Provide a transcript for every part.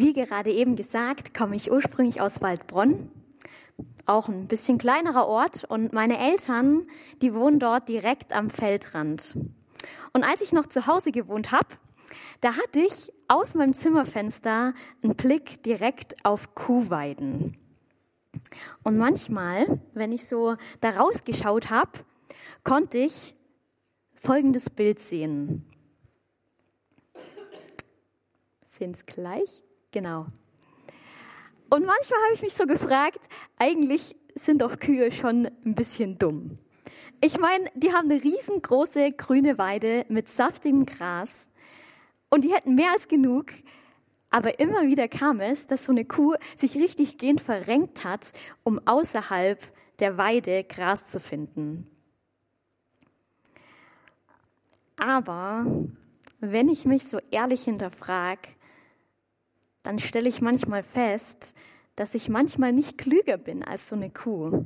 Wie gerade eben gesagt, komme ich ursprünglich aus Waldbronn, auch ein bisschen kleinerer Ort, und meine Eltern, die wohnen dort direkt am Feldrand. Und als ich noch zu Hause gewohnt habe, da hatte ich aus meinem Zimmerfenster einen Blick direkt auf Kuhweiden. Und manchmal, wenn ich so da rausgeschaut habe, konnte ich folgendes Bild sehen. Sehen es gleich? Genau. Und manchmal habe ich mich so gefragt, eigentlich sind doch Kühe schon ein bisschen dumm. Ich meine, die haben eine riesengroße grüne Weide mit saftigem Gras und die hätten mehr als genug. Aber immer wieder kam es, dass so eine Kuh sich richtig gehend verrenkt hat, um außerhalb der Weide Gras zu finden. Aber wenn ich mich so ehrlich hinterfrage, dann stelle ich manchmal fest, dass ich manchmal nicht klüger bin als so eine Kuh.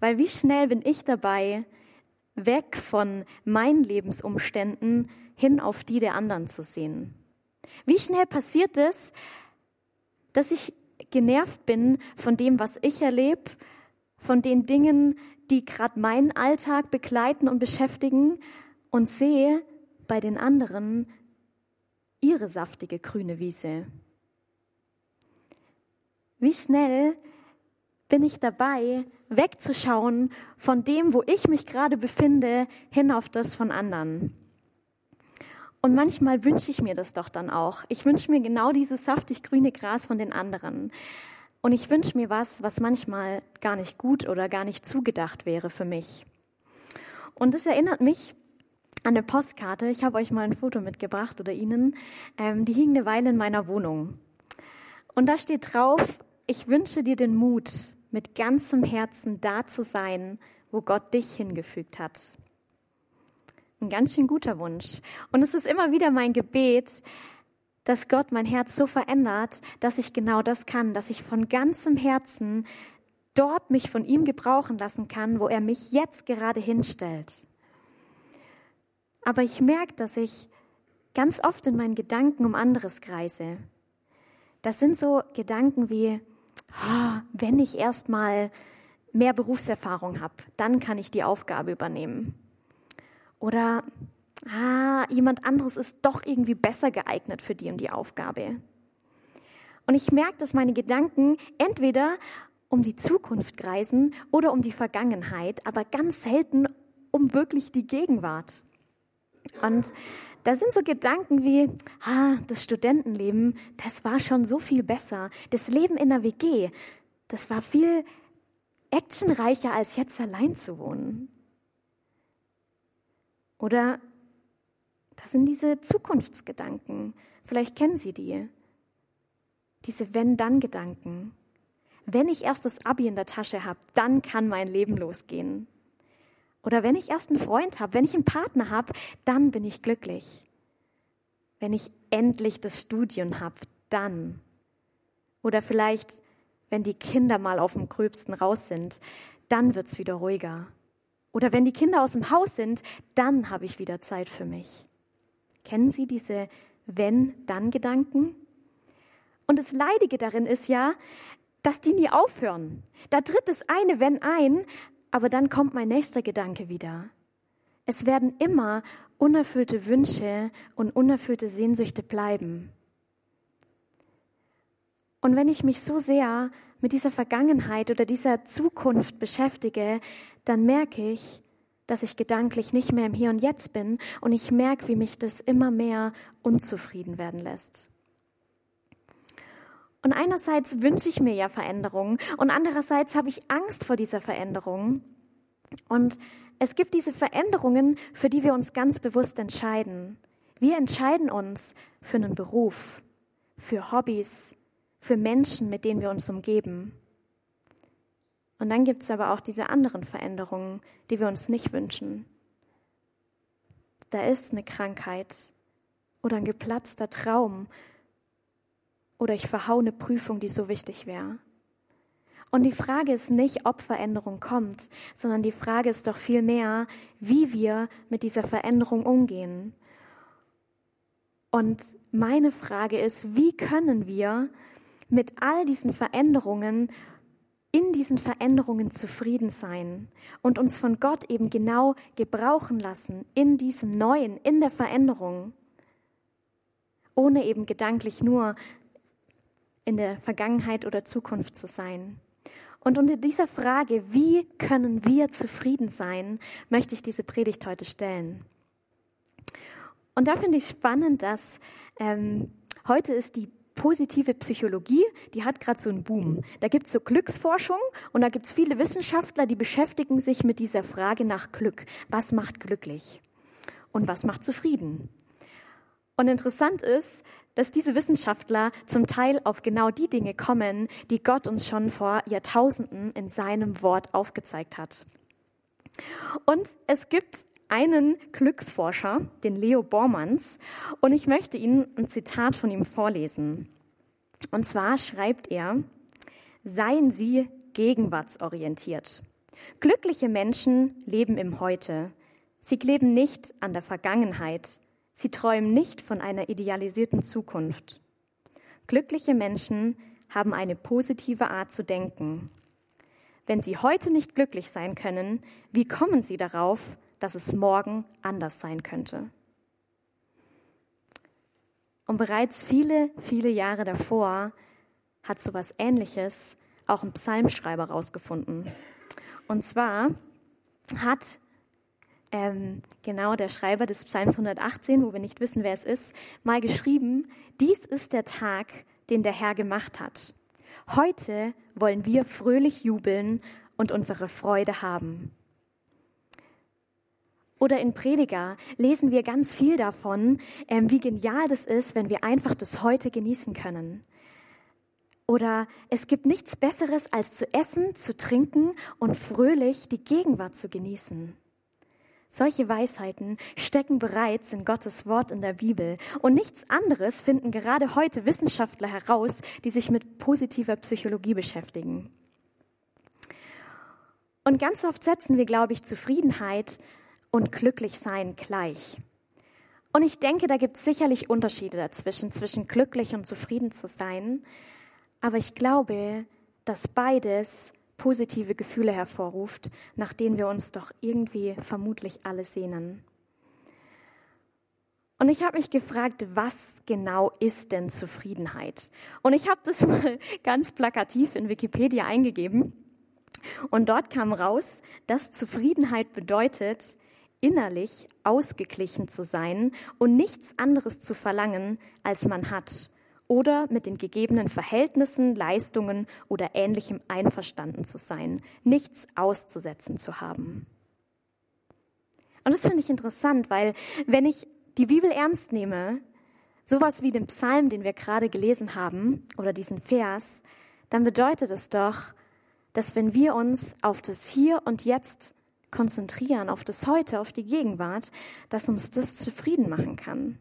Weil wie schnell bin ich dabei, weg von meinen Lebensumständen hin auf die der anderen zu sehen? Wie schnell passiert es, dass ich genervt bin von dem, was ich erlebe, von den Dingen, die gerade meinen Alltag begleiten und beschäftigen und sehe bei den anderen ihre saftige grüne Wiese. Wie schnell bin ich dabei, wegzuschauen von dem, wo ich mich gerade befinde, hin auf das von anderen. Und manchmal wünsche ich mir das doch dann auch. Ich wünsche mir genau dieses saftig grüne Gras von den anderen. Und ich wünsche mir was, was manchmal gar nicht gut oder gar nicht zugedacht wäre für mich. Und das erinnert mich an eine Postkarte. Ich habe euch mal ein Foto mitgebracht oder Ihnen. Ähm, die hing eine Weile in meiner Wohnung. Und da steht drauf, ich wünsche dir den Mut, mit ganzem Herzen da zu sein, wo Gott dich hingefügt hat. Ein ganz schön guter Wunsch. Und es ist immer wieder mein Gebet, dass Gott mein Herz so verändert, dass ich genau das kann, dass ich von ganzem Herzen dort mich von ihm gebrauchen lassen kann, wo er mich jetzt gerade hinstellt. Aber ich merke, dass ich ganz oft in meinen Gedanken um anderes kreise. Das sind so Gedanken wie, wenn ich erst mal mehr Berufserfahrung habe, dann kann ich die Aufgabe übernehmen. Oder ah, jemand anderes ist doch irgendwie besser geeignet für die und die Aufgabe. Und ich merke, dass meine Gedanken entweder um die Zukunft kreisen oder um die Vergangenheit, aber ganz selten um wirklich die Gegenwart. Und da sind so Gedanken wie, ah, das Studentenleben, das war schon so viel besser. Das Leben in der WG, das war viel actionreicher, als jetzt allein zu wohnen. Oder das sind diese Zukunftsgedanken. Vielleicht kennen Sie die. Diese Wenn-Dann-Gedanken. Wenn ich erst das Abi in der Tasche habe, dann kann mein Leben losgehen. Oder wenn ich erst einen Freund habe, wenn ich einen Partner habe, dann bin ich glücklich. Wenn ich endlich das Studium habe, dann. Oder vielleicht, wenn die Kinder mal auf dem Gröbsten raus sind, dann wird es wieder ruhiger. Oder wenn die Kinder aus dem Haus sind, dann habe ich wieder Zeit für mich. Kennen Sie diese Wenn-Dann-Gedanken? Und das Leidige darin ist ja, dass die nie aufhören. Da tritt das eine Wenn ein, aber dann kommt mein nächster Gedanke wieder. Es werden immer unerfüllte Wünsche und unerfüllte Sehnsüchte bleiben. Und wenn ich mich so sehr mit dieser Vergangenheit oder dieser Zukunft beschäftige, dann merke ich, dass ich gedanklich nicht mehr im Hier und Jetzt bin und ich merke, wie mich das immer mehr unzufrieden werden lässt. Und einerseits wünsche ich mir ja Veränderungen und andererseits habe ich Angst vor dieser Veränderung. Und es gibt diese Veränderungen, für die wir uns ganz bewusst entscheiden. Wir entscheiden uns für einen Beruf, für Hobbys, für Menschen, mit denen wir uns umgeben. Und dann gibt es aber auch diese anderen Veränderungen, die wir uns nicht wünschen. Da ist eine Krankheit oder ein geplatzter Traum oder ich verhau eine Prüfung, die so wichtig wäre. Und die Frage ist nicht, ob Veränderung kommt, sondern die Frage ist doch vielmehr, wie wir mit dieser Veränderung umgehen. Und meine Frage ist, wie können wir mit all diesen Veränderungen in diesen Veränderungen zufrieden sein und uns von Gott eben genau gebrauchen lassen in diesem Neuen, in der Veränderung, ohne eben gedanklich nur in der Vergangenheit oder Zukunft zu sein. Und unter dieser Frage, wie können wir zufrieden sein, möchte ich diese Predigt heute stellen. Und da finde ich spannend, dass ähm, heute ist die positive Psychologie, die hat gerade so einen Boom. Da gibt es so Glücksforschung und da gibt es viele Wissenschaftler, die beschäftigen sich mit dieser Frage nach Glück. Was macht glücklich? Und was macht zufrieden? Und interessant ist, dass diese Wissenschaftler zum Teil auf genau die Dinge kommen, die Gott uns schon vor Jahrtausenden in seinem Wort aufgezeigt hat. Und es gibt einen Glücksforscher, den Leo Bormanns, und ich möchte Ihnen ein Zitat von ihm vorlesen. Und zwar schreibt er, seien Sie gegenwartsorientiert. Glückliche Menschen leben im Heute. Sie kleben nicht an der Vergangenheit. Sie träumen nicht von einer idealisierten Zukunft. Glückliche Menschen haben eine positive Art zu denken. Wenn sie heute nicht glücklich sein können, wie kommen sie darauf, dass es morgen anders sein könnte. Und bereits viele, viele Jahre davor hat so etwas Ähnliches auch ein Psalmschreiber herausgefunden. Und zwar hat ähm, genau der Schreiber des Psalms 118, wo wir nicht wissen, wer es ist, mal geschrieben, dies ist der Tag, den der Herr gemacht hat. Heute wollen wir fröhlich jubeln und unsere Freude haben. Oder in Prediger lesen wir ganz viel davon, ähm, wie genial das ist, wenn wir einfach das Heute genießen können. Oder es gibt nichts Besseres, als zu essen, zu trinken und fröhlich die Gegenwart zu genießen. Solche Weisheiten stecken bereits in Gottes Wort in der Bibel. Und nichts anderes finden gerade heute Wissenschaftler heraus, die sich mit positiver Psychologie beschäftigen. Und ganz oft setzen wir, glaube ich, Zufriedenheit und glücklich sein gleich. Und ich denke, da gibt es sicherlich Unterschiede dazwischen, zwischen glücklich und zufrieden zu sein. Aber ich glaube, dass beides positive Gefühle hervorruft, nach denen wir uns doch irgendwie vermutlich alle sehnen. Und ich habe mich gefragt, was genau ist denn Zufriedenheit? Und ich habe das mal ganz plakativ in Wikipedia eingegeben. Und dort kam raus, dass Zufriedenheit bedeutet, innerlich ausgeglichen zu sein und nichts anderes zu verlangen, als man hat, oder mit den gegebenen Verhältnissen, Leistungen oder ähnlichem einverstanden zu sein, nichts auszusetzen zu haben. Und das finde ich interessant, weil wenn ich die Bibel ernst nehme, sowas wie den Psalm, den wir gerade gelesen haben, oder diesen Vers, dann bedeutet es doch, dass wenn wir uns auf das Hier und Jetzt konzentrieren, auf das Heute, auf die Gegenwart, dass uns das zufrieden machen kann.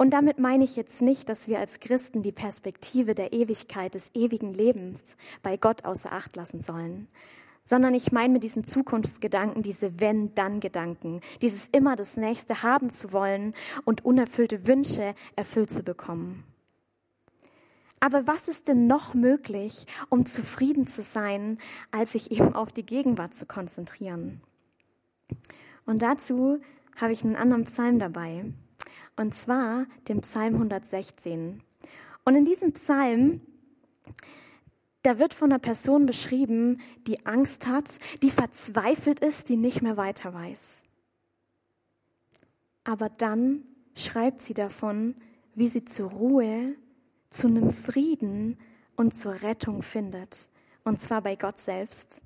Und damit meine ich jetzt nicht, dass wir als Christen die Perspektive der Ewigkeit, des ewigen Lebens bei Gott außer Acht lassen sollen, sondern ich meine mit diesen Zukunftsgedanken diese Wenn-Dann-Gedanken, dieses immer das Nächste haben zu wollen und unerfüllte Wünsche erfüllt zu bekommen. Aber was ist denn noch möglich, um zufrieden zu sein, als sich eben auf die Gegenwart zu konzentrieren? Und dazu habe ich einen anderen Psalm dabei. Und zwar den Psalm 116. Und in diesem Psalm, da wird von einer Person beschrieben, die Angst hat, die verzweifelt ist, die nicht mehr weiter weiß. Aber dann schreibt sie davon, wie sie zur Ruhe zu einem Frieden und zur Rettung findet. Und zwar bei Gott selbst.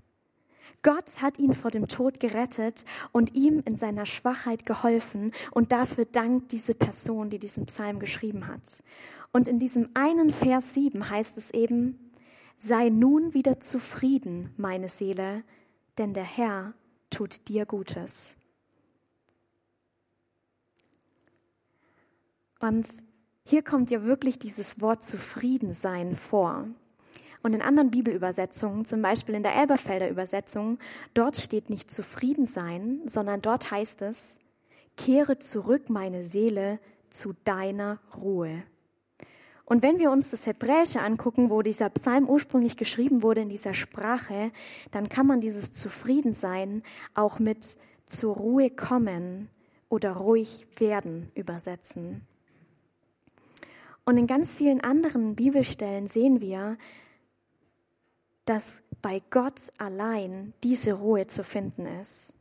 Gott hat ihn vor dem Tod gerettet und ihm in seiner Schwachheit geholfen. Und dafür dankt diese Person, die diesen Psalm geschrieben hat. Und in diesem einen Vers 7 heißt es eben, sei nun wieder zufrieden, meine Seele, denn der Herr tut dir Gutes. Und hier kommt ja wirklich dieses Wort Zufriedensein vor. Und in anderen Bibelübersetzungen, zum Beispiel in der Elberfelder Übersetzung, dort steht nicht Zufriedensein, sondern dort heißt es kehre zurück meine Seele zu deiner Ruhe. Und wenn wir uns das Hebräische angucken, wo dieser Psalm ursprünglich geschrieben wurde in dieser Sprache, dann kann man dieses Zufriedensein auch mit zur Ruhe kommen oder ruhig werden übersetzen. Und in ganz vielen anderen Bibelstellen sehen wir, dass bei Gott allein diese Ruhe zu finden ist.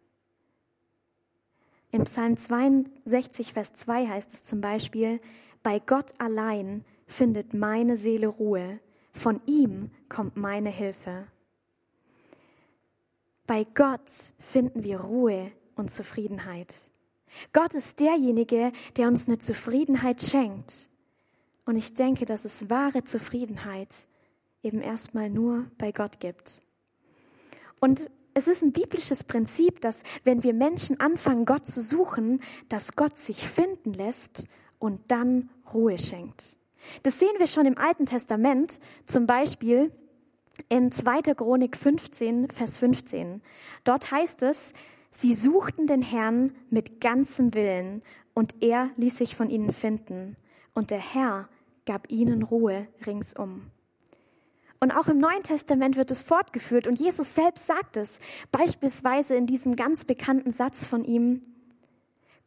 Im Psalm 62, Vers 2 heißt es zum Beispiel, bei Gott allein findet meine Seele Ruhe, von ihm kommt meine Hilfe. Bei Gott finden wir Ruhe und Zufriedenheit. Gott ist derjenige, der uns eine Zufriedenheit schenkt. Und ich denke, dass es wahre Zufriedenheit eben erstmal nur bei Gott gibt. Und es ist ein biblisches Prinzip, dass wenn wir Menschen anfangen, Gott zu suchen, dass Gott sich finden lässt und dann Ruhe schenkt. Das sehen wir schon im Alten Testament, zum Beispiel in 2. Chronik 15, Vers 15. Dort heißt es, sie suchten den Herrn mit ganzem Willen und er ließ sich von ihnen finden und der Herr gab ihnen Ruhe ringsum. Und auch im Neuen Testament wird es fortgeführt und Jesus selbst sagt es, beispielsweise in diesem ganz bekannten Satz von ihm,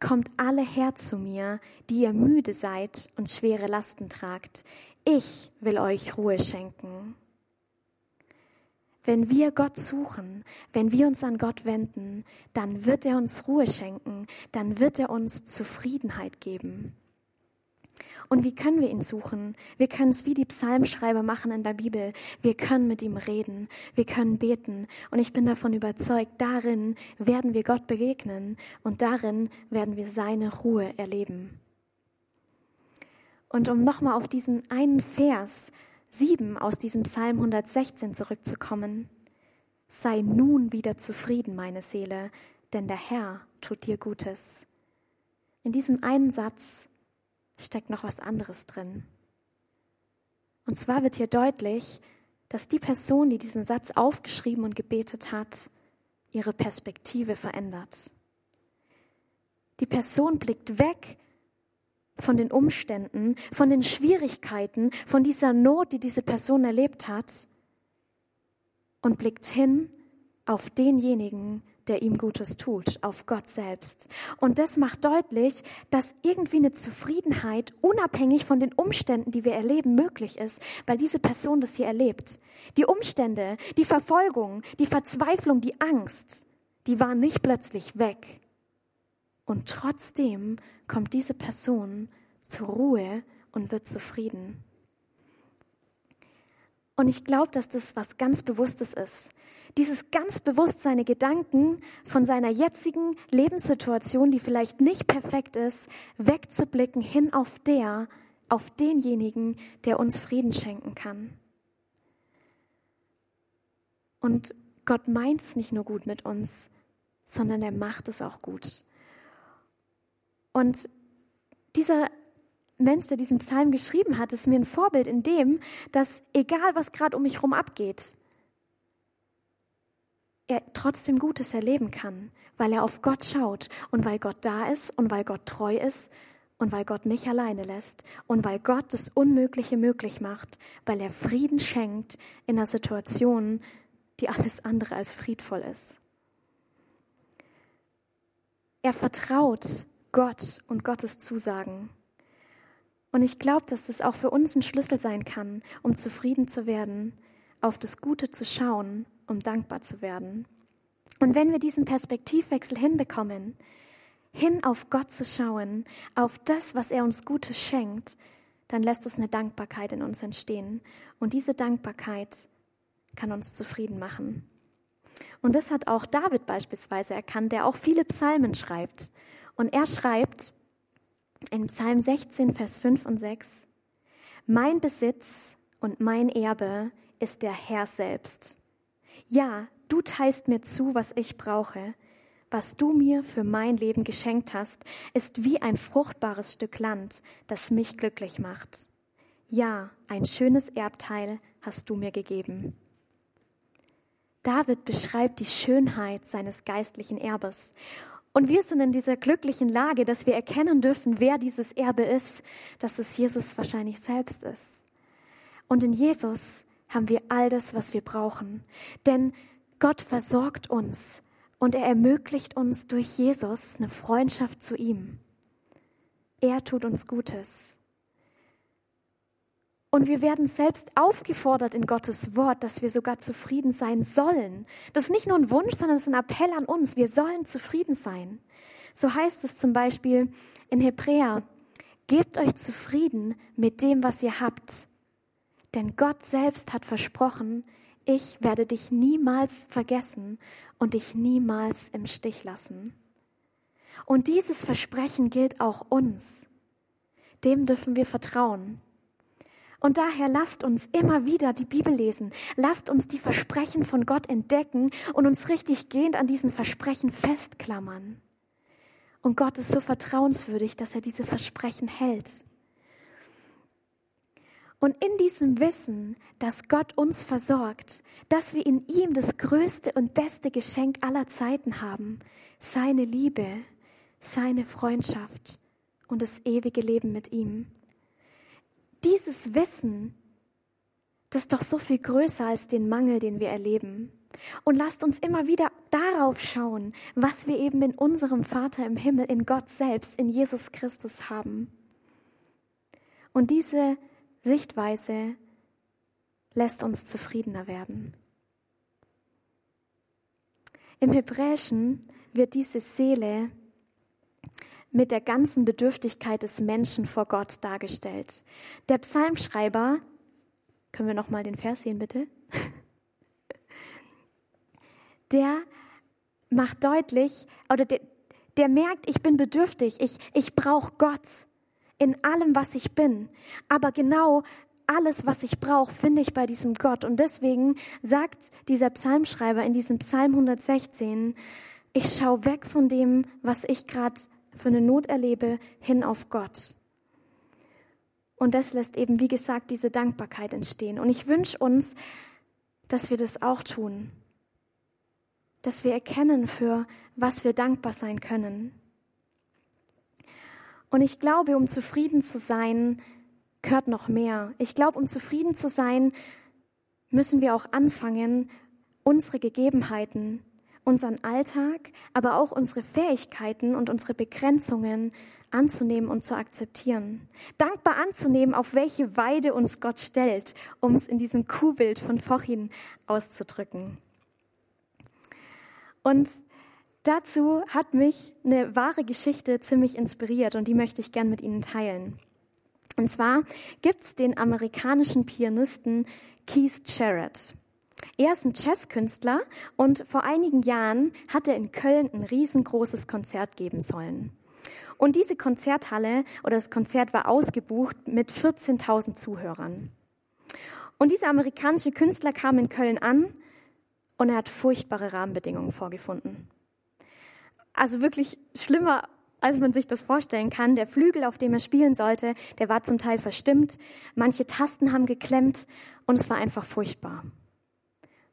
Kommt alle her zu mir, die ihr müde seid und schwere Lasten tragt. Ich will euch Ruhe schenken. Wenn wir Gott suchen, wenn wir uns an Gott wenden, dann wird er uns Ruhe schenken, dann wird er uns Zufriedenheit geben. Und wie können wir ihn suchen? Wir können es wie die Psalmschreiber machen in der Bibel. Wir können mit ihm reden. Wir können beten. Und ich bin davon überzeugt, darin werden wir Gott begegnen und darin werden wir seine Ruhe erleben. Und um nochmal auf diesen einen Vers 7 aus diesem Psalm 116 zurückzukommen. Sei nun wieder zufrieden, meine Seele, denn der Herr tut dir Gutes. In diesem einen Satz steckt noch was anderes drin. Und zwar wird hier deutlich, dass die Person, die diesen Satz aufgeschrieben und gebetet hat, ihre Perspektive verändert. Die Person blickt weg von den Umständen, von den Schwierigkeiten, von dieser Not, die diese Person erlebt hat und blickt hin auf denjenigen, der ihm Gutes tut, auf Gott selbst. Und das macht deutlich, dass irgendwie eine Zufriedenheit unabhängig von den Umständen, die wir erleben, möglich ist, weil diese Person das hier erlebt. Die Umstände, die Verfolgung, die Verzweiflung, die Angst, die waren nicht plötzlich weg. Und trotzdem kommt diese Person zur Ruhe und wird zufrieden. Und ich glaube, dass das was ganz Bewusstes ist dieses ganz bewusst seine Gedanken von seiner jetzigen Lebenssituation, die vielleicht nicht perfekt ist, wegzublicken hin auf der, auf denjenigen, der uns Frieden schenken kann. Und Gott meint es nicht nur gut mit uns, sondern er macht es auch gut. Und dieser Mensch, der diesen Psalm geschrieben hat, ist mir ein Vorbild in dem, dass egal was gerade um mich herum abgeht, er trotzdem Gutes erleben kann, weil er auf Gott schaut und weil Gott da ist und weil Gott treu ist und weil Gott nicht alleine lässt und weil Gott das Unmögliche möglich macht, weil er Frieden schenkt in einer Situation, die alles andere als friedvoll ist. Er vertraut Gott und Gottes Zusagen. Und ich glaube, dass das auch für uns ein Schlüssel sein kann, um zufrieden zu werden, auf das Gute zu schauen um dankbar zu werden. Und wenn wir diesen Perspektivwechsel hinbekommen, hin auf Gott zu schauen, auf das, was er uns Gutes schenkt, dann lässt es eine Dankbarkeit in uns entstehen. Und diese Dankbarkeit kann uns zufrieden machen. Und das hat auch David beispielsweise erkannt, der auch viele Psalmen schreibt. Und er schreibt in Psalm 16, Vers 5 und 6, Mein Besitz und mein Erbe ist der Herr selbst. Ja, du teilst mir zu, was ich brauche. Was du mir für mein Leben geschenkt hast, ist wie ein fruchtbares Stück Land, das mich glücklich macht. Ja, ein schönes Erbteil hast du mir gegeben. David beschreibt die Schönheit seines geistlichen Erbes. Und wir sind in dieser glücklichen Lage, dass wir erkennen dürfen, wer dieses Erbe ist, dass es Jesus wahrscheinlich selbst ist. Und in Jesus haben wir all das, was wir brauchen. Denn Gott versorgt uns und er ermöglicht uns durch Jesus eine Freundschaft zu ihm. Er tut uns Gutes. Und wir werden selbst aufgefordert in Gottes Wort, dass wir sogar zufrieden sein sollen. Das ist nicht nur ein Wunsch, sondern es ist ein Appell an uns. Wir sollen zufrieden sein. So heißt es zum Beispiel in Hebräer, gebt euch zufrieden mit dem, was ihr habt. Denn Gott selbst hat versprochen, ich werde dich niemals vergessen und dich niemals im Stich lassen. Und dieses Versprechen gilt auch uns. Dem dürfen wir vertrauen. Und daher lasst uns immer wieder die Bibel lesen. Lasst uns die Versprechen von Gott entdecken und uns richtig gehend an diesen Versprechen festklammern. Und Gott ist so vertrauenswürdig, dass er diese Versprechen hält. Und in diesem Wissen, dass Gott uns versorgt, dass wir in ihm das größte und beste Geschenk aller Zeiten haben, seine Liebe, seine Freundschaft und das ewige Leben mit ihm, dieses Wissen, das ist doch so viel größer als den Mangel, den wir erleben. Und lasst uns immer wieder darauf schauen, was wir eben in unserem Vater im Himmel, in Gott selbst, in Jesus Christus haben. Und diese Sichtweise lässt uns zufriedener werden. Im Hebräischen wird diese Seele mit der ganzen Bedürftigkeit des Menschen vor Gott dargestellt. Der Psalmschreiber, können wir noch mal den Vers sehen, bitte? Der macht deutlich, oder der, der merkt, ich bin bedürftig, ich, ich brauche Gott in allem, was ich bin. Aber genau alles, was ich brauche, finde ich bei diesem Gott. Und deswegen sagt dieser Psalmschreiber in diesem Psalm 116, ich schaue weg von dem, was ich gerade für eine Not erlebe, hin auf Gott. Und das lässt eben, wie gesagt, diese Dankbarkeit entstehen. Und ich wünsche uns, dass wir das auch tun. Dass wir erkennen, für was wir dankbar sein können. Und ich glaube, um zufrieden zu sein, gehört noch mehr. Ich glaube, um zufrieden zu sein, müssen wir auch anfangen, unsere Gegebenheiten unseren Alltag, aber auch unsere Fähigkeiten und unsere Begrenzungen anzunehmen und zu akzeptieren. Dankbar anzunehmen, auf welche Weide uns Gott stellt, um es in diesem Kuhbild von vorhin auszudrücken. Und dazu hat mich eine wahre Geschichte ziemlich inspiriert und die möchte ich gern mit Ihnen teilen. Und zwar gibt es den amerikanischen Pianisten Keith Jarrett. Er ist ein Jazzkünstler und vor einigen Jahren hat er in Köln ein riesengroßes Konzert geben sollen. Und diese Konzerthalle oder das Konzert war ausgebucht mit 14.000 Zuhörern. Und dieser amerikanische Künstler kam in Köln an und er hat furchtbare Rahmenbedingungen vorgefunden. Also wirklich schlimmer, als man sich das vorstellen kann. Der Flügel, auf dem er spielen sollte, der war zum Teil verstimmt. Manche Tasten haben geklemmt und es war einfach furchtbar.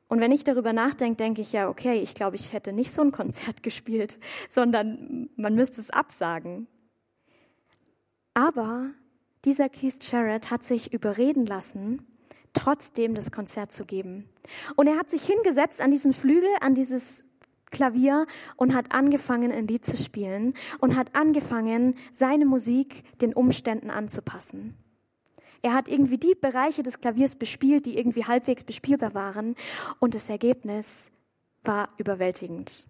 Und wenn ich darüber nachdenke, denke ich ja, okay, ich glaube, ich hätte nicht so ein Konzert gespielt, sondern man müsste es absagen. Aber dieser Keith Jarrett hat sich überreden lassen, trotzdem das Konzert zu geben. Und er hat sich hingesetzt an diesen Flügel, an dieses Klavier und hat angefangen, ein Lied zu spielen und hat angefangen, seine Musik den Umständen anzupassen. Er hat irgendwie die Bereiche des Klaviers bespielt, die irgendwie halbwegs bespielbar waren. Und das Ergebnis war überwältigend.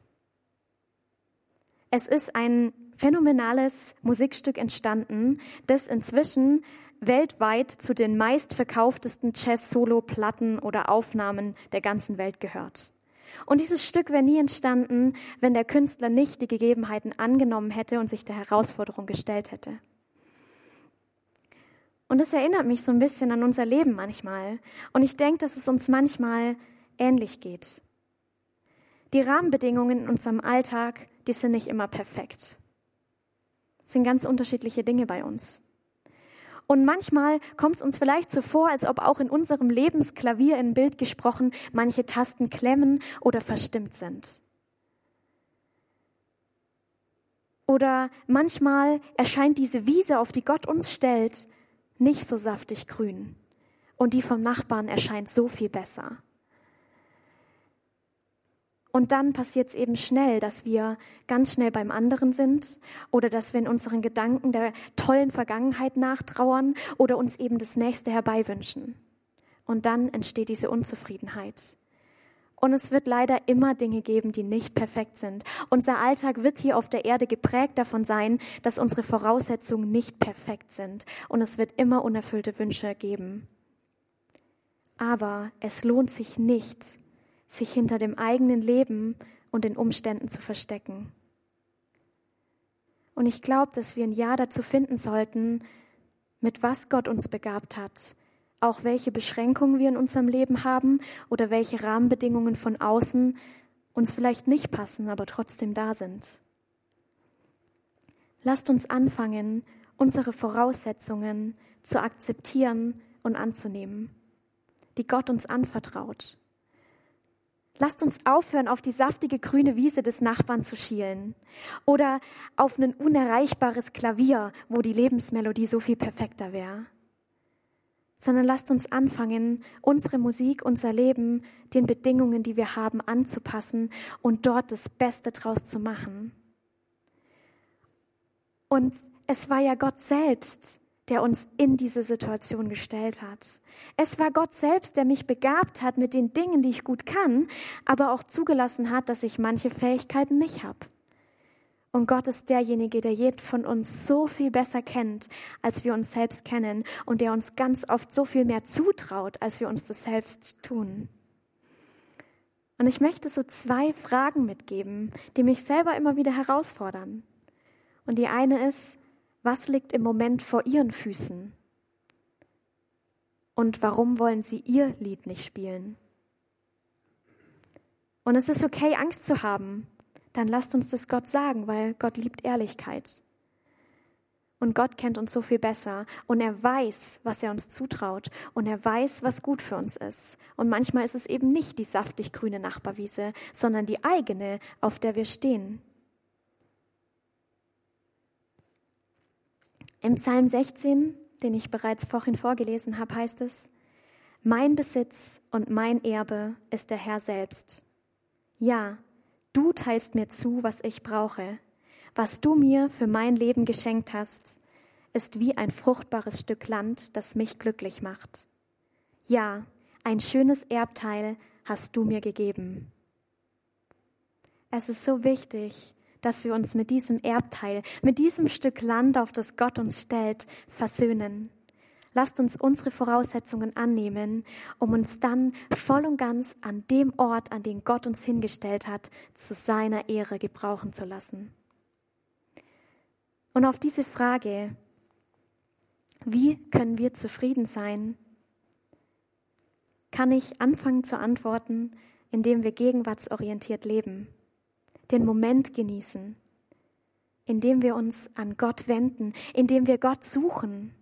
Es ist ein phänomenales Musikstück entstanden, das inzwischen weltweit zu den meistverkauftesten Jazz-Solo-Platten oder Aufnahmen der ganzen Welt gehört. Und dieses Stück wäre nie entstanden, wenn der Künstler nicht die Gegebenheiten angenommen hätte und sich der Herausforderung gestellt hätte. Und es erinnert mich so ein bisschen an unser Leben manchmal. Und ich denke, dass es uns manchmal ähnlich geht. Die Rahmenbedingungen in unserem Alltag, die sind nicht immer perfekt. Es sind ganz unterschiedliche Dinge bei uns. Und manchmal kommt es uns vielleicht so vor, als ob auch in unserem Lebensklavier in Bild gesprochen manche Tasten klemmen oder verstimmt sind. Oder manchmal erscheint diese Wiese, auf die Gott uns stellt, nicht so saftig grün. Und die vom Nachbarn erscheint so viel besser. Und dann passiert es eben schnell, dass wir ganz schnell beim anderen sind oder dass wir in unseren Gedanken der tollen Vergangenheit nachtrauern oder uns eben das Nächste herbeiwünschen. Und dann entsteht diese Unzufriedenheit. Und es wird leider immer Dinge geben, die nicht perfekt sind. Unser Alltag wird hier auf der Erde geprägt davon sein, dass unsere Voraussetzungen nicht perfekt sind. Und es wird immer unerfüllte Wünsche geben. Aber es lohnt sich nicht, sich hinter dem eigenen Leben und den Umständen zu verstecken. Und ich glaube, dass wir ein Ja dazu finden sollten, mit was Gott uns begabt hat, auch welche Beschränkungen wir in unserem Leben haben oder welche Rahmenbedingungen von außen uns vielleicht nicht passen, aber trotzdem da sind. Lasst uns anfangen, unsere Voraussetzungen zu akzeptieren und anzunehmen, die Gott uns anvertraut. Lasst uns aufhören, auf die saftige grüne Wiese des Nachbarn zu schielen oder auf ein unerreichbares Klavier, wo die Lebensmelodie so viel perfekter wäre. Sondern lasst uns anfangen, unsere Musik, unser Leben den Bedingungen, die wir haben, anzupassen und dort das Beste draus zu machen. Und es war ja Gott selbst, der uns in diese Situation gestellt hat. Es war Gott selbst, der mich begabt hat mit den Dingen, die ich gut kann, aber auch zugelassen hat, dass ich manche Fähigkeiten nicht habe. Und Gott ist derjenige, der jeden von uns so viel besser kennt, als wir uns selbst kennen und der uns ganz oft so viel mehr zutraut, als wir uns das selbst tun. Und ich möchte so zwei Fragen mitgeben, die mich selber immer wieder herausfordern. Und die eine ist, was liegt im Moment vor ihren Füßen? Und warum wollen sie ihr Lied nicht spielen? Und es ist okay, Angst zu haben. Dann lasst uns das Gott sagen, weil Gott liebt Ehrlichkeit. Und Gott kennt uns so viel besser und er weiß, was er uns zutraut und er weiß, was gut für uns ist. Und manchmal ist es eben nicht die saftig grüne Nachbarwiese, sondern die eigene, auf der wir stehen. Im Psalm 16, den ich bereits vorhin vorgelesen habe, heißt es, Mein Besitz und mein Erbe ist der Herr selbst. Ja, du teilst mir zu, was ich brauche. Was du mir für mein Leben geschenkt hast, ist wie ein fruchtbares Stück Land, das mich glücklich macht. Ja, ein schönes Erbteil hast du mir gegeben. Es ist so wichtig, dass wir uns mit diesem Erbteil, mit diesem Stück Land, auf das Gott uns stellt, versöhnen. Lasst uns unsere Voraussetzungen annehmen, um uns dann voll und ganz an dem Ort, an den Gott uns hingestellt hat, zu seiner Ehre gebrauchen zu lassen. Und auf diese Frage, wie können wir zufrieden sein, kann ich anfangen zu antworten, indem wir gegenwartsorientiert leben den Moment genießen, indem wir uns an Gott wenden, indem wir Gott suchen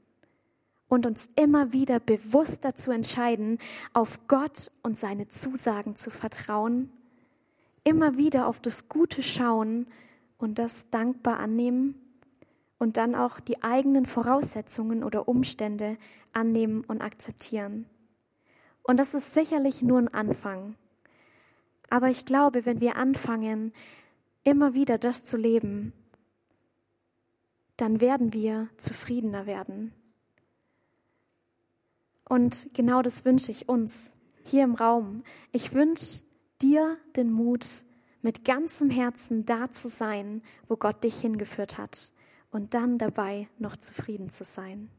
und uns immer wieder bewusst dazu entscheiden, auf Gott und seine Zusagen zu vertrauen, immer wieder auf das Gute schauen und das dankbar annehmen und dann auch die eigenen Voraussetzungen oder Umstände annehmen und akzeptieren. Und das ist sicherlich nur ein Anfang. Aber ich glaube, wenn wir anfangen, immer wieder das zu leben, dann werden wir zufriedener werden. Und genau das wünsche ich uns hier im Raum. Ich wünsche dir den Mut, mit ganzem Herzen da zu sein, wo Gott dich hingeführt hat und dann dabei noch zufrieden zu sein.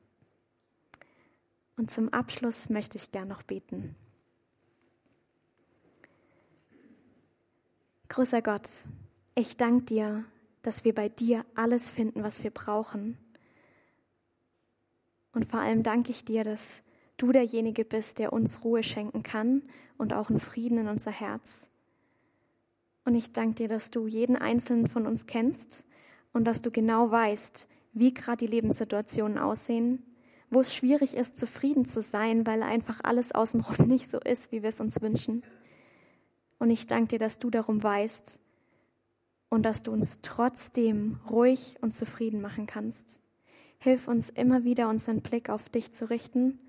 Und zum Abschluss möchte ich gern noch beten. Großer Gott, ich danke dir, dass wir bei dir alles finden, was wir brauchen. Und vor allem danke ich dir, dass du derjenige bist, der uns Ruhe schenken kann und auch einen Frieden in unser Herz. Und ich danke dir, dass du jeden einzelnen von uns kennst und dass du genau weißt, wie gerade die Lebenssituationen aussehen, wo es schwierig ist, zufrieden zu sein, weil einfach alles außenrum nicht so ist, wie wir es uns wünschen. Und ich danke dir, dass du darum weißt und dass du uns trotzdem ruhig und zufrieden machen kannst. Hilf uns immer wieder, unseren Blick auf dich zu richten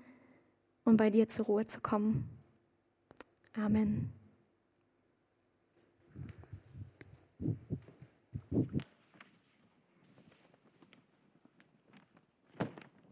und bei dir zur Ruhe zu kommen. Amen.